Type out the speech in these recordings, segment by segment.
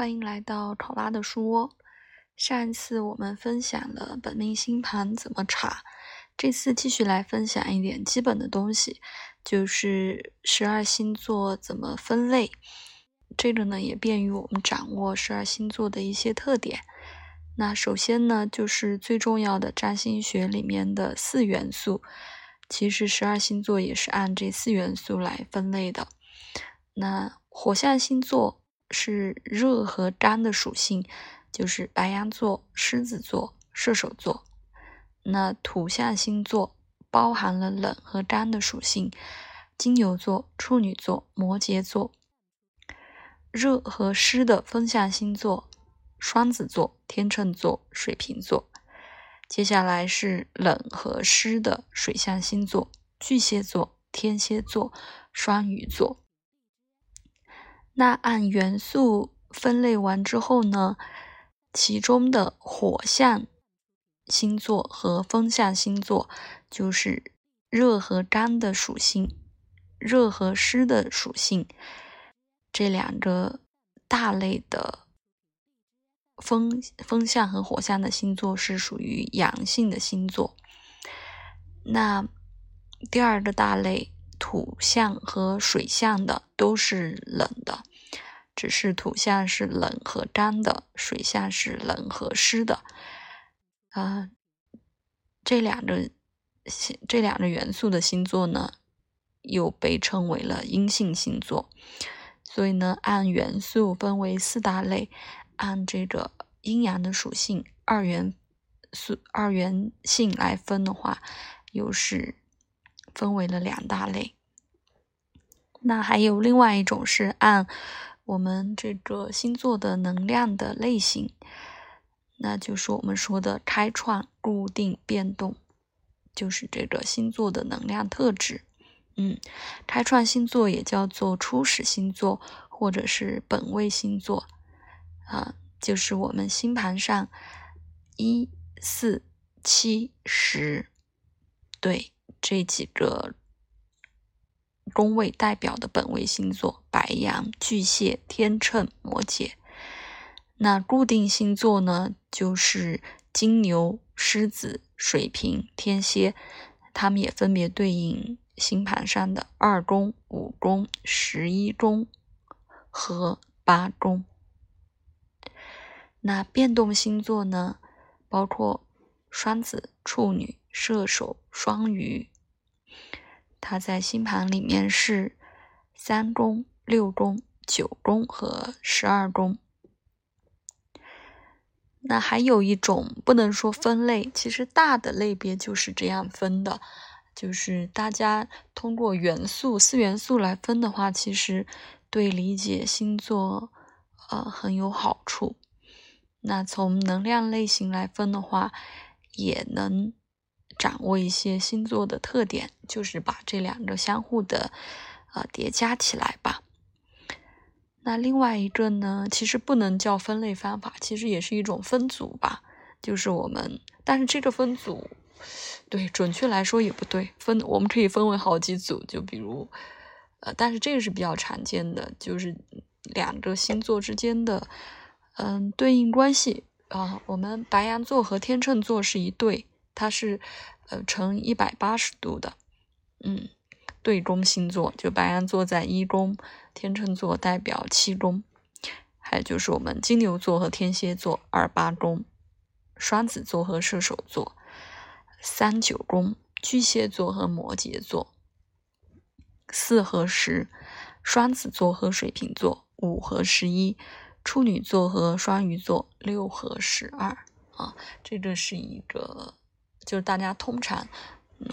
欢迎来到考拉的书窝。上一次我们分享了本命星盘怎么查，这次继续来分享一点基本的东西，就是十二星座怎么分类。这个呢也便于我们掌握十二星座的一些特点。那首先呢，就是最重要的占星学里面的四元素，其实十二星座也是按这四元素来分类的。那火象星座是热和干的属性，就是白羊座、狮子座、射手座。那土象星座包含了冷和干的属性，金牛座、处女座、摩羯座。热和湿的风象星座，双子座、天秤座、水瓶座。接下来是冷和湿的水象星座，巨蟹座、天蝎座、双鱼座。那按元素分类完之后呢，其中的火象星座和风象星座，就是热和干的属性，热和湿的属性。这两个大类的风风象和火象的星座是属于阳性的星座。那第二个大类土象和水象的都是冷的，只是土象是冷和干的，水象是冷和湿的。啊，这两个这两个元素的星座呢，又被称为了阴性星座。所以呢，按元素分为四大类，按这个阴阳的属性二元素二元性来分的话，又是分为了两大类。那还有另外一种是按我们这个星座的能量的类型，那就是我们说的开创、固定、变动，就是这个星座的能量特质。嗯，开创星座也叫做初始星座，或者是本位星座，啊，就是我们星盘上一四七十对这几个宫位代表的本位星座：白羊、巨蟹、天秤、摩羯。那固定星座呢，就是金牛、狮子、水瓶、天蝎，它们也分别对应。星盘上的二宫、五宫、十一宫和八宫。那变动星座呢？包括双子、处女、射手、双鱼。它在星盘里面是三宫、六宫、九宫和十二宫。那还有一种不能说分类，其实大的类别就是这样分的。就是大家通过元素四元素来分的话，其实对理解星座呃很有好处。那从能量类型来分的话，也能掌握一些星座的特点，就是把这两个相互的呃叠加起来吧。那另外一个呢，其实不能叫分类方法，其实也是一种分组吧。就是我们，但是这个分组。对，准确来说也不对，分我们可以分为好几组，就比如，呃，但是这个是比较常见的，就是两个星座之间的，嗯，对应关系啊。我们白羊座和天秤座是一对，它是呃呈一百八十度的，嗯，对宫星座，就白羊座在一宫，天秤座代表七宫，还有就是我们金牛座和天蝎座二八宫，双子座和射手座。三九宫，巨蟹座和摩羯座，四和十，双子座和水瓶座，五和十一，处女座和双鱼座，六和十二啊，这个是一个，就是大家通常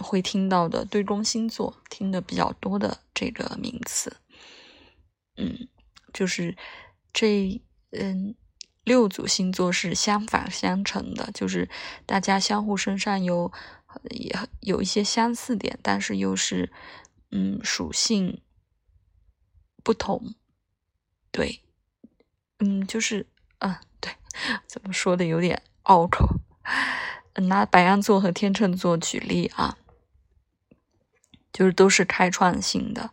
会听到的对宫星座，听的比较多的这个名词。嗯，就是这嗯。六组星座是相反相成的，就是大家相互身上有也有一些相似点，但是又是嗯属性不同。对，嗯，就是嗯对，怎么说的有点拗口。拿白羊座和天秤座举例啊，就是都是开创性的，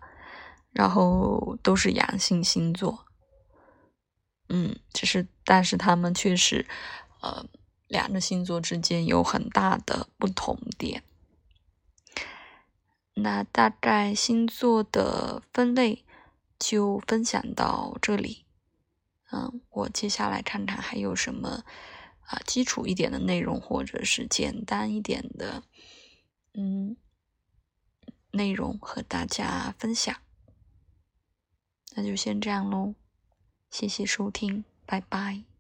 然后都是阳性星座。嗯，只是但是他们确实，呃，两个星座之间有很大的不同点。那大概星座的分类就分享到这里。嗯，我接下来看看还有什么啊基础一点的内容，或者是简单一点的，嗯，内容和大家分享。那就先这样喽，谢谢收听，拜拜。